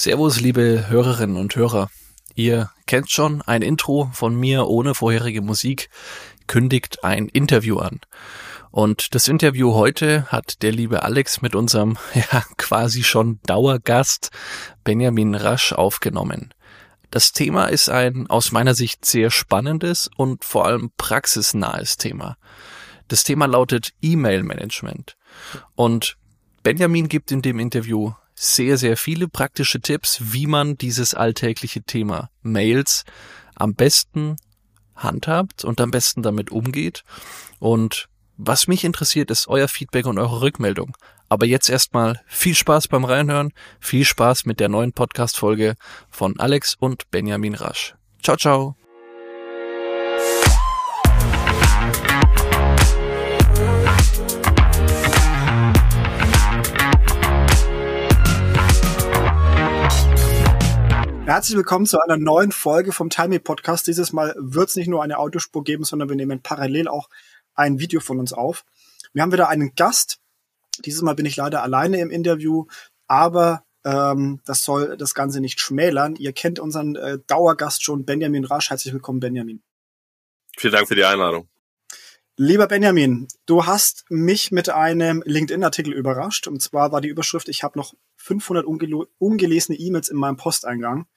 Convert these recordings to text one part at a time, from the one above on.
Servus, liebe Hörerinnen und Hörer. Ihr kennt schon ein Intro von mir ohne vorherige Musik, kündigt ein Interview an. Und das Interview heute hat der liebe Alex mit unserem, ja, quasi schon Dauergast Benjamin Rasch aufgenommen. Das Thema ist ein aus meiner Sicht sehr spannendes und vor allem praxisnahes Thema. Das Thema lautet E-Mail-Management. Und Benjamin gibt in dem Interview sehr, sehr viele praktische Tipps, wie man dieses alltägliche Thema Mails am besten handhabt und am besten damit umgeht. Und was mich interessiert, ist euer Feedback und eure Rückmeldung. Aber jetzt erstmal viel Spaß beim Reinhören, viel Spaß mit der neuen Podcast-Folge von Alex und Benjamin Rasch. Ciao, ciao. Herzlich willkommen zu einer neuen Folge vom Time Podcast. Dieses Mal wird es nicht nur eine Autospur geben, sondern wir nehmen parallel auch ein Video von uns auf. Wir haben wieder einen Gast. Dieses Mal bin ich leider alleine im Interview, aber ähm, das soll das Ganze nicht schmälern. Ihr kennt unseren äh, Dauergast schon, Benjamin Rasch. Herzlich willkommen, Benjamin. Vielen Dank für die Einladung. Lieber Benjamin, du hast mich mit einem LinkedIn-Artikel überrascht. Und zwar war die Überschrift, ich habe noch 500 ungelesene E-Mails in meinem Posteingang.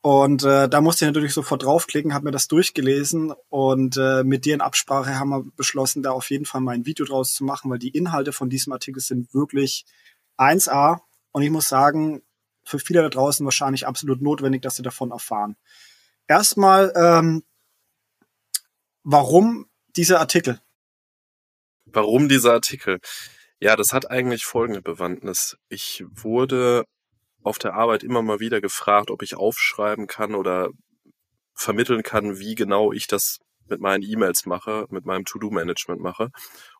Und äh, da musste ich natürlich sofort draufklicken, habe mir das durchgelesen und äh, mit dir in Absprache haben wir beschlossen, da auf jeden Fall mal ein Video draus zu machen, weil die Inhalte von diesem Artikel sind wirklich 1A. Und ich muss sagen, für viele da draußen wahrscheinlich absolut notwendig, dass sie davon erfahren. Erstmal, ähm, warum dieser Artikel? Warum dieser Artikel? Ja, das hat eigentlich folgende Bewandtnis. Ich wurde auf der Arbeit immer mal wieder gefragt, ob ich aufschreiben kann oder vermitteln kann, wie genau ich das mit meinen E-Mails mache, mit meinem To-Do-Management mache.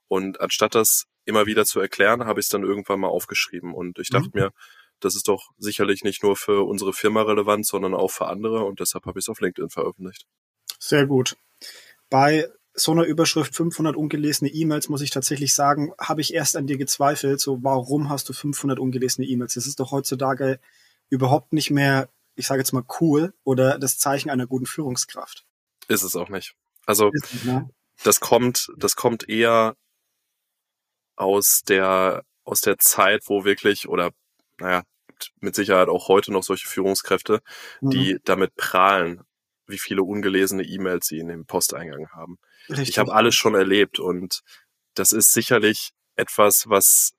Und anstatt das immer wieder zu erklären, habe ich es dann irgendwann mal aufgeschrieben. Und ich dachte mhm. mir, das ist doch sicherlich nicht nur für unsere Firma relevant, sondern auch für andere. Und deshalb habe ich es auf LinkedIn veröffentlicht. Sehr gut. Bei so einer Überschrift 500 ungelesene E-Mails, muss ich tatsächlich sagen, habe ich erst an dir gezweifelt. So, warum hast du 500 ungelesene E-Mails? Das ist doch heutzutage überhaupt nicht mehr, ich sage jetzt mal cool oder das Zeichen einer guten Führungskraft. Ist es auch nicht. Also, es, ne? das kommt, das kommt eher aus der, aus der Zeit, wo wirklich, oder, naja, mit Sicherheit auch heute noch solche Führungskräfte, mhm. die damit prahlen, wie viele ungelesene E-Mails sie in dem Posteingang haben. Richtig. Ich habe alles schon erlebt und das ist sicherlich etwas, was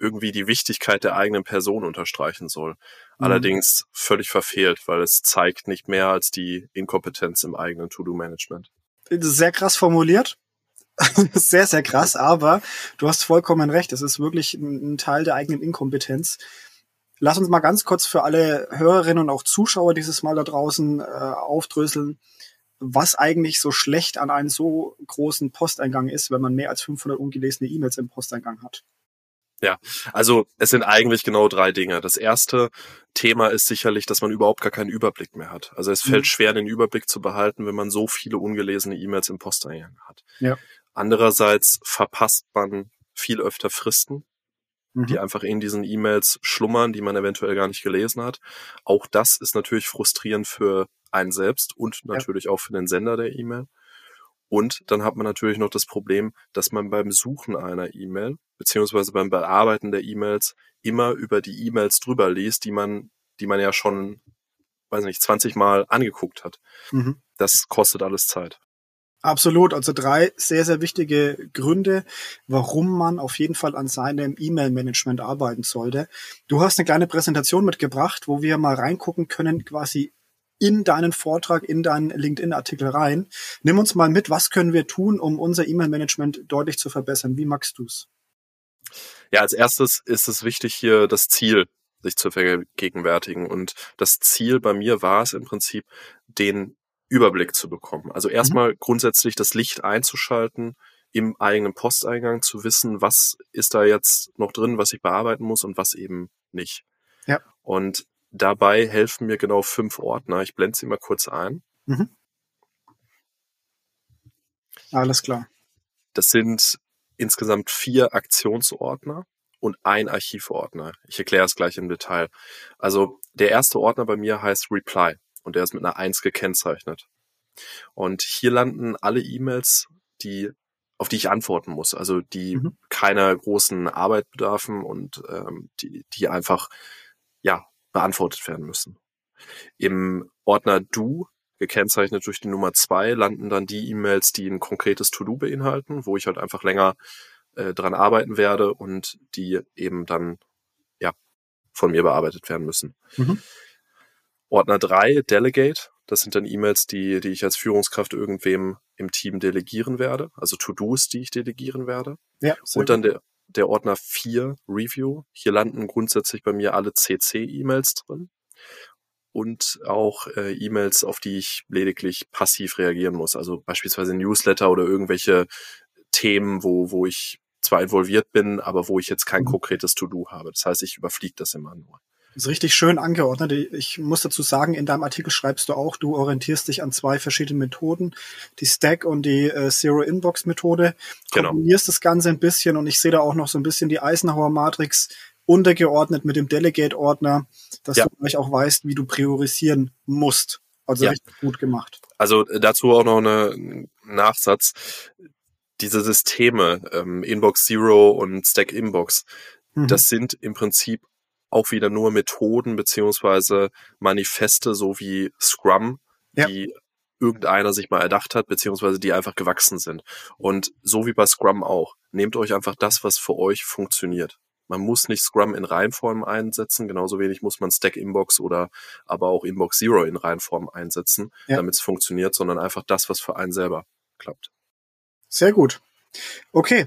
irgendwie die Wichtigkeit der eigenen Person unterstreichen soll. Mhm. Allerdings völlig verfehlt, weil es zeigt nicht mehr als die Inkompetenz im eigenen To-Do-Management. Sehr krass formuliert. sehr, sehr krass, aber du hast vollkommen recht. Es ist wirklich ein Teil der eigenen Inkompetenz. Lass uns mal ganz kurz für alle Hörerinnen und auch Zuschauer dieses Mal da draußen äh, aufdröseln, was eigentlich so schlecht an einem so großen Posteingang ist, wenn man mehr als 500 ungelesene E-Mails im Posteingang hat. Ja, also es sind eigentlich genau drei Dinge. Das erste Thema ist sicherlich, dass man überhaupt gar keinen Überblick mehr hat. Also es fällt mhm. schwer, den Überblick zu behalten, wenn man so viele ungelesene E-Mails im Posteingang hat. Ja. Andererseits verpasst man viel öfter Fristen, mhm. die einfach in diesen E-Mails schlummern, die man eventuell gar nicht gelesen hat. Auch das ist natürlich frustrierend für einen selbst und natürlich ja. auch für den Sender der E-Mail. Und dann hat man natürlich noch das Problem, dass man beim Suchen einer E-Mail, beziehungsweise beim Bearbeiten der E-Mails, immer über die E-Mails drüber liest, die man, die man ja schon, weiß nicht, 20 Mal angeguckt hat. Mhm. Das kostet alles Zeit. Absolut. Also drei sehr, sehr wichtige Gründe, warum man auf jeden Fall an seinem E-Mail-Management arbeiten sollte. Du hast eine kleine Präsentation mitgebracht, wo wir mal reingucken können, quasi in deinen Vortrag, in deinen LinkedIn-Artikel rein. Nimm uns mal mit, was können wir tun, um unser E-Mail-Management deutlich zu verbessern? Wie magst du's? Ja, als erstes ist es wichtig, hier das Ziel sich zu vergegenwärtigen. Und das Ziel bei mir war es im Prinzip, den Überblick zu bekommen. Also erstmal mhm. grundsätzlich das Licht einzuschalten, im eigenen Posteingang zu wissen, was ist da jetzt noch drin, was ich bearbeiten muss und was eben nicht. Ja. Und Dabei helfen mir genau fünf Ordner. Ich blende sie mal kurz ein. Mhm. Alles klar. Das sind insgesamt vier Aktionsordner und ein Archivordner. Ich erkläre es gleich im Detail. Also der erste Ordner bei mir heißt Reply und der ist mit einer Eins gekennzeichnet. Und hier landen alle E-Mails, die auf die ich antworten muss, also die mhm. keiner großen Arbeit bedarfen und ähm, die, die einfach ja beantwortet werden müssen. Im Ordner Do, gekennzeichnet durch die Nummer zwei, landen dann die E-Mails, die ein konkretes To-Do beinhalten, wo ich halt einfach länger äh, dran arbeiten werde und die eben dann ja von mir bearbeitet werden müssen. Mhm. Ordner drei Delegate, das sind dann E-Mails, die, die ich als Führungskraft irgendwem im Team delegieren werde, also To-Dos, die ich delegieren werde. Ja, und dann der, der Ordner 4 Review. Hier landen grundsätzlich bei mir alle CC-E-Mails drin und auch äh, E-Mails, auf die ich lediglich passiv reagieren muss. Also beispielsweise Newsletter oder irgendwelche Themen, wo, wo ich zwar involviert bin, aber wo ich jetzt kein mhm. konkretes To-Do habe. Das heißt, ich überfliege das immer nur. Das ist richtig schön angeordnet. Ich muss dazu sagen, in deinem Artikel schreibst du auch, du orientierst dich an zwei verschiedene Methoden, die Stack und die äh, Zero Inbox Methode. Genau. Kombinierst das Ganze ein bisschen und ich sehe da auch noch so ein bisschen die Eisenhower Matrix untergeordnet mit dem Delegate-Ordner, dass ja. du gleich auch weißt, wie du priorisieren musst. Also ja. richtig gut gemacht. Also äh, dazu auch noch eine Nachsatz. Diese Systeme, ähm, Inbox Zero und Stack Inbox, mhm. das sind im Prinzip auch wieder nur Methoden beziehungsweise Manifeste, so wie Scrum, ja. die irgendeiner sich mal erdacht hat, beziehungsweise die einfach gewachsen sind. Und so wie bei Scrum auch. Nehmt euch einfach das, was für euch funktioniert. Man muss nicht Scrum in Reihenform einsetzen, genauso wenig muss man Stack Inbox oder aber auch Inbox Zero in Reihenform einsetzen, ja. damit es funktioniert, sondern einfach das, was für einen selber klappt. Sehr gut. Okay,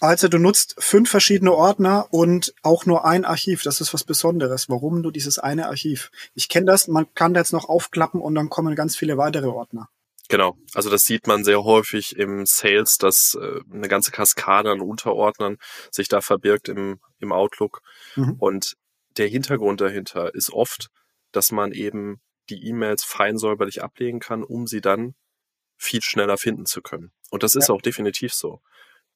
also du nutzt fünf verschiedene Ordner und auch nur ein Archiv. Das ist was Besonderes. Warum nur dieses eine Archiv? Ich kenne das, man kann das noch aufklappen und dann kommen ganz viele weitere Ordner. Genau, also das sieht man sehr häufig im Sales, dass äh, eine ganze Kaskade an Unterordnern sich da verbirgt im, im Outlook. Mhm. Und der Hintergrund dahinter ist oft, dass man eben die E-Mails fein säuberlich ablegen kann, um sie dann viel schneller finden zu können. Und das ist ja. auch definitiv so.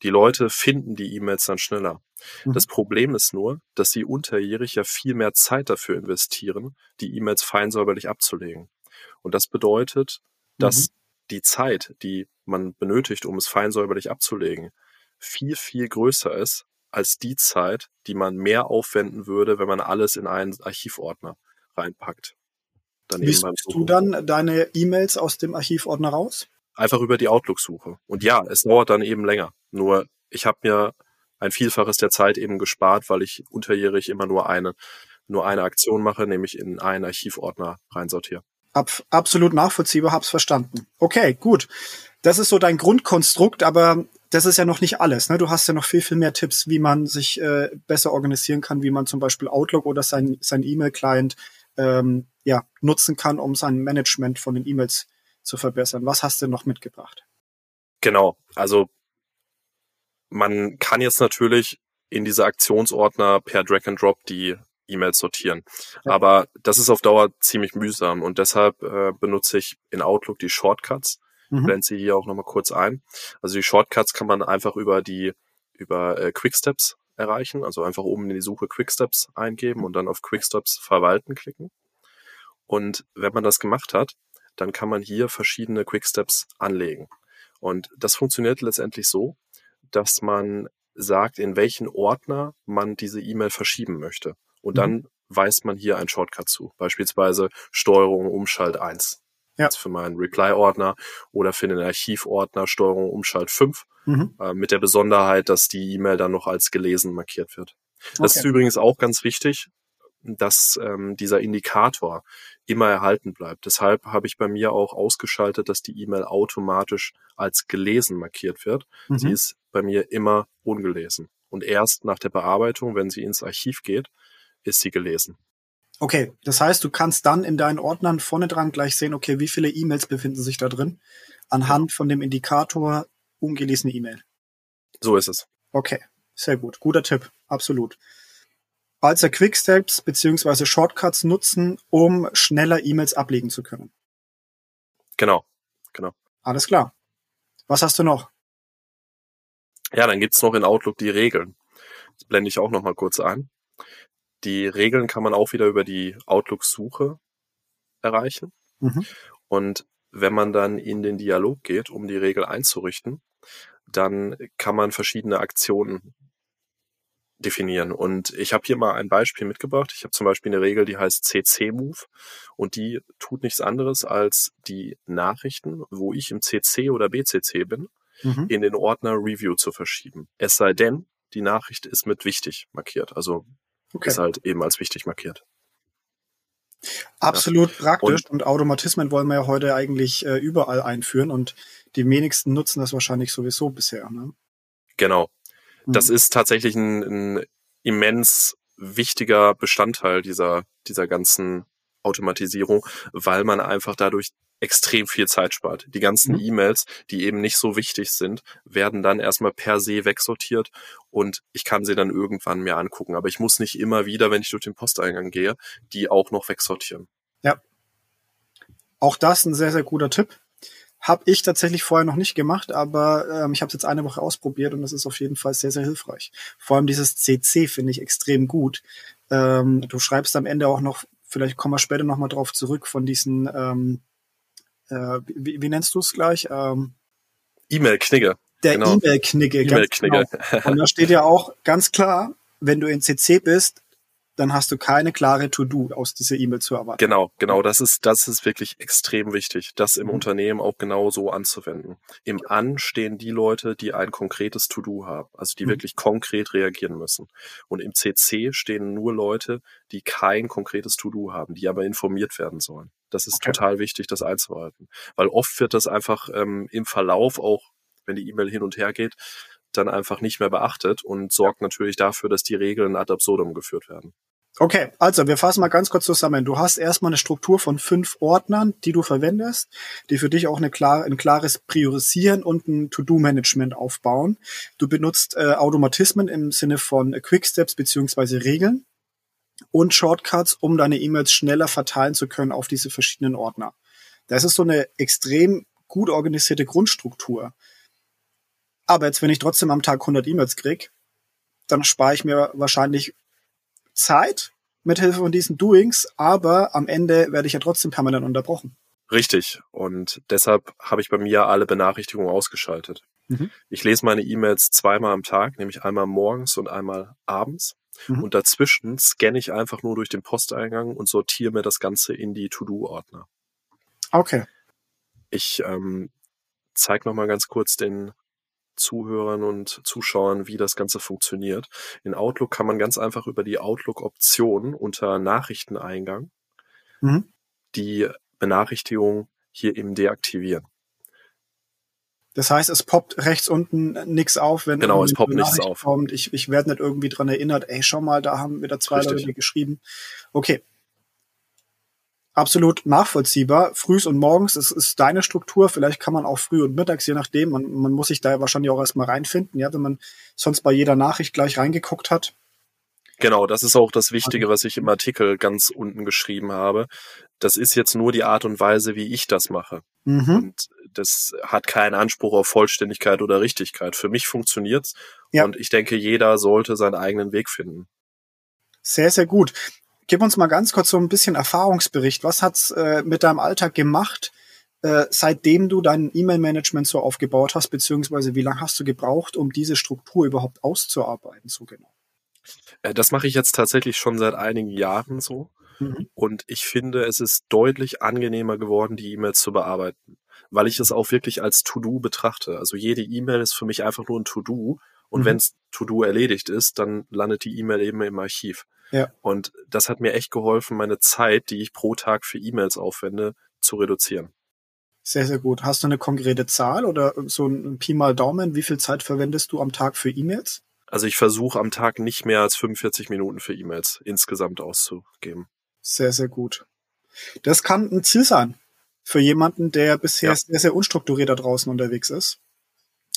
Die Leute finden die E-Mails dann schneller. Mhm. Das Problem ist nur, dass sie unterjährig ja viel mehr Zeit dafür investieren, die E-Mails feinsäuberlich abzulegen. Und das bedeutet, dass mhm. die Zeit, die man benötigt, um es feinsäuberlich abzulegen, viel, viel größer ist als die Zeit, die man mehr aufwenden würde, wenn man alles in einen Archivordner reinpackt. Wie suchst du dann deine E-Mails aus dem Archivordner raus? einfach über die Outlook-Suche. Und ja, es dauert dann eben länger. Nur ich habe mir ein Vielfaches der Zeit eben gespart, weil ich unterjährig immer nur eine, nur eine Aktion mache, nämlich in einen Archivordner reinsortiere. Ab, absolut nachvollziehbar, hab's verstanden. Okay, gut. Das ist so dein Grundkonstrukt, aber das ist ja noch nicht alles. Ne? Du hast ja noch viel, viel mehr Tipps, wie man sich äh, besser organisieren kann, wie man zum Beispiel Outlook oder sein, sein E-Mail-Client ähm, ja, nutzen kann, um sein Management von den E-Mails zu verbessern. Was hast du noch mitgebracht? Genau, also man kann jetzt natürlich in diese Aktionsordner per Drag and Drop die E-Mails sortieren. Ja. Aber das ist auf Dauer ziemlich mühsam und deshalb äh, benutze ich in Outlook die Shortcuts. Mhm. Ich blende sie hier auch nochmal kurz ein. Also die Shortcuts kann man einfach über die über äh, Quicksteps erreichen, also einfach oben in die Suche Quicksteps eingeben und dann auf Quicksteps verwalten klicken. Und wenn man das gemacht hat, dann kann man hier verschiedene Quicksteps anlegen. Und das funktioniert letztendlich so, dass man sagt, in welchen Ordner man diese E-Mail verschieben möchte. Und mhm. dann weist man hier ein Shortcut zu. Beispielsweise Steuerung Umschalt 1. Ja. Jetzt für meinen Reply-Ordner oder für den Archivordner Steuerung Umschalt 5. Mhm. Äh, mit der Besonderheit, dass die E-Mail dann noch als gelesen markiert wird. Das okay. ist übrigens auch ganz wichtig, dass ähm, dieser Indikator immer erhalten bleibt. Deshalb habe ich bei mir auch ausgeschaltet, dass die E-Mail automatisch als gelesen markiert wird. Mhm. Sie ist bei mir immer ungelesen. Und erst nach der Bearbeitung, wenn sie ins Archiv geht, ist sie gelesen. Okay, das heißt, du kannst dann in deinen Ordnern vorne dran gleich sehen, okay, wie viele E-Mails befinden sich da drin, anhand von dem Indikator ungelesene E-Mail. So ist es. Okay, sehr gut. Guter Tipp, absolut also Quicksteps beziehungsweise Shortcuts nutzen, um schneller E-Mails ablegen zu können. Genau, genau. Alles klar. Was hast du noch? Ja, dann gibt's noch in Outlook die Regeln. Das blende ich auch noch mal kurz ein. Die Regeln kann man auch wieder über die Outlook-Suche erreichen. Mhm. Und wenn man dann in den Dialog geht, um die Regel einzurichten, dann kann man verschiedene Aktionen definieren. Und ich habe hier mal ein Beispiel mitgebracht. Ich habe zum Beispiel eine Regel, die heißt CC-Move und die tut nichts anderes als die Nachrichten, wo ich im CC oder BCC bin, Mhm. in den Ordner Review zu verschieben. Es sei denn, die Nachricht ist mit wichtig markiert, also Okay. ist halt eben als wichtig markiert. Absolut praktisch und, Automatismen wollen wir ja heute eigentlich äh, überall einführen und die wenigsten nutzen das wahrscheinlich sowieso bisher. Ne? Genau. Das Mhm. ist tatsächlich ein, ein immens wichtiger Bestandteil dieser, dieser ganzen Automatisierung, weil man einfach dadurch extrem viel Zeit spart. Die ganzen Mhm. E-Mails, die eben nicht so wichtig sind, werden dann erstmal per se wegsortiert und ich kann sie dann irgendwann mir angucken. Aber ich muss nicht immer wieder, wenn ich durch den Posteingang gehe, die auch noch wegsortieren. Auch das ein sehr, sehr guter Tipp. Hab ich tatsächlich vorher noch nicht gemacht, aber ähm, ich habe es jetzt eine Woche ausprobiert und das ist auf jeden Fall sehr, sehr hilfreich. Vor allem dieses CC finde ich extrem gut. Ähm, du schreibst am Ende auch noch, vielleicht kommen wir später nochmal drauf zurück, von diesen, ähm, äh, wie, wie nennst du es gleich? Ähm, E-Mail-Knigge. der Genau. E-Mail-Knigge. ganz E-Mail-Knigge. genau. Und da steht ja auch ganz klar, wenn du in CC bist, dann hast du keine klare To-Do aus dieser E-Mail zu erwarten. Genau, genau. Das ist, das ist wirklich extrem wichtig, das im Mhm. Unternehmen auch genau so anzuwenden. Im An stehen die Leute, die ein konkretes To-Do haben, also die Mhm. wirklich konkret reagieren müssen. Und im CC stehen nur Leute, die kein konkretes To-Do haben, die aber informiert werden sollen. Das ist Okay. total wichtig, das einzuhalten. Weil oft wird das einfach ähm, im Verlauf auch, wenn die E-Mail hin und her geht, dann einfach nicht mehr beachtet und sorgt natürlich dafür, dass die Regeln ad absurdum geführt werden. Okay, also wir fassen mal ganz kurz zusammen. Du hast erstmal eine Struktur von fünf Ordnern, die du verwendest, die für dich auch eine klar, ein klares Priorisieren und ein To-Do-Management aufbauen. Du benutzt äh, Automatismen im Sinne von Quicksteps beziehungsweise Regeln und Shortcuts, um deine E-Mails schneller verteilen zu können auf diese verschiedenen Ordner. Das ist so eine extrem gut organisierte Grundstruktur. Aber jetzt, wenn ich trotzdem am Tag 100 E-Mails krieg, dann spare ich mir wahrscheinlich Zeit mit Hilfe von diesen Doings, aber am Ende werde ich ja trotzdem permanent unterbrochen. Richtig. Und deshalb habe ich bei mir alle Benachrichtigungen ausgeschaltet. Mhm. Ich lese meine E-Mails zweimal am Tag, nämlich einmal morgens und einmal abends. Mhm. Und dazwischen scanne ich einfach nur durch den Posteingang und sortiere mir das Ganze in die To-Do-Ordner. Okay. Ich ähm, zeige nochmal ganz kurz den Zuhörern und Zuschauern, wie das Ganze funktioniert. In Outlook kann man ganz einfach über die Outlook-Option unter Nachrichteneingang Mhm. die Benachrichtigung hier eben deaktivieren. Das heißt, es poppt rechts unten nix auf, wenn Genau, es poppt nichts auf. kommt. Ich, ich werde nicht irgendwie dran erinnert, ey, schau mal, da haben wieder zwei Richtig. Leute geschrieben. Okay. Absolut nachvollziehbar. Frühs und morgens, das ist deine Struktur. Vielleicht kann man auch früh und mittags, je nachdem. Man, man muss sich da wahrscheinlich auch erstmal reinfinden, ja, wenn man sonst bei jeder Nachricht gleich reingeguckt hat. Genau, das ist auch das Wichtige, was ich im Artikel ganz unten geschrieben habe. Das ist jetzt nur die Art und Weise, wie ich das mache. Mhm. Und das hat keinen Anspruch auf Vollständigkeit oder Richtigkeit. Für mich funktioniert's. Ja. Und ich denke, jeder sollte seinen eigenen Weg finden. Sehr, sehr gut. Gib uns mal ganz kurz so ein bisschen Erfahrungsbericht. Was hat's äh, mit deinem Alltag gemacht, äh, seitdem du dein E-Mail-Management so aufgebaut hast, beziehungsweise wie lange hast du gebraucht, um diese Struktur überhaupt auszuarbeiten, so genau? Äh, Das mache ich jetzt tatsächlich schon seit einigen Jahren so. Mhm. Und ich finde, es ist deutlich angenehmer geworden, die E-Mails zu bearbeiten, weil ich es auch wirklich als To-Do betrachte. Also jede E-Mail ist für mich einfach nur ein To-Do. Und Mhm. wenn's To-Do erledigt ist, dann landet die E-Mail eben im Archiv. Ja. Und das hat mir echt geholfen, meine Zeit, die ich pro Tag für E-Mails aufwende, zu reduzieren. Sehr, sehr gut. Hast du eine konkrete Zahl oder so ein Pi mal Daumen? Wie viel Zeit verwendest du am Tag für E-Mails? Also ich versuche am Tag nicht mehr als 45 Minuten für E-Mails insgesamt auszugeben. Sehr, sehr gut. Das kann ein Ziel sein für jemanden, der bisher Ja. sehr, sehr unstrukturiert da draußen unterwegs ist.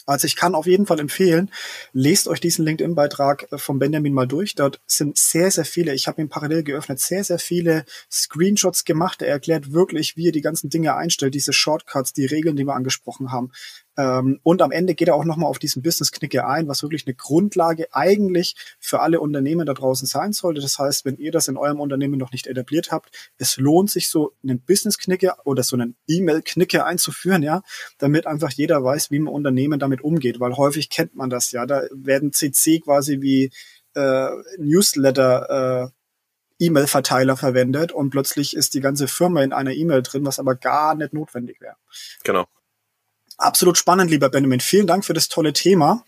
Also ich kann auf jeden Fall empfehlen, lest euch diesen LinkedIn-Beitrag äh, von Benjamin mal durch. Dort sind sehr, sehr viele, ich habe ihn parallel geöffnet, sehr, sehr viele Screenshots gemacht. Er erklärt wirklich, wie ihr die ganzen Dinge einstellt, diese Shortcuts, die Regeln, die wir angesprochen haben. Ähm, und am Ende geht er auch nochmal auf diesen Business-Knicke ein, was wirklich eine Grundlage eigentlich für alle Unternehmen da draußen sein sollte. Das heißt, wenn ihr das in eurem Unternehmen noch nicht etabliert habt, es lohnt sich so einen Business-Knicke oder so einen E-Mail-Knicke einzuführen, ja, damit einfach jeder weiß, wie ein Unternehmen damit umgeht, weil häufig kennt man das ja. Da werden CC quasi wie äh, Newsletter äh, E-Mail-Verteiler verwendet und plötzlich ist die ganze Firma in einer E-Mail drin, was aber gar nicht notwendig wäre. Genau. Absolut spannend, lieber Benjamin. Vielen Dank für das tolle Thema.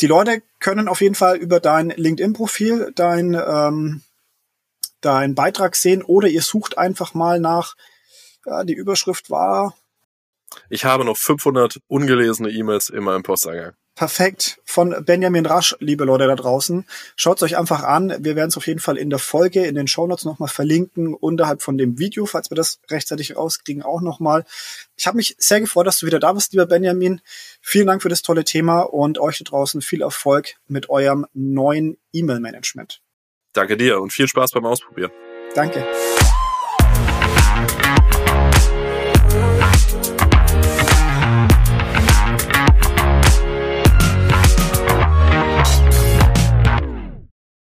Die Leute können auf jeden Fall über dein LinkedIn-Profil dein, ähm, dein Beitrag sehen oder ihr sucht einfach mal nach, ja, die Überschrift war. Ich habe noch 500 ungelesene E-Mails in meinem Posteingang perfekt von Benjamin Rasch, liebe Leute da draußen. Schaut euch einfach an. Wir werden es auf jeden Fall in der Folge, in den Shownotes nochmal verlinken, unterhalb von dem Video, falls wir das rechtzeitig rauskriegen, auch nochmal. Ich habe mich sehr gefreut, dass du wieder da bist, lieber Benjamin. Vielen Dank für das tolle Thema und euch da draußen viel Erfolg mit eurem neuen E-Mail-Management. Danke dir und viel Spaß beim Ausprobieren. Danke.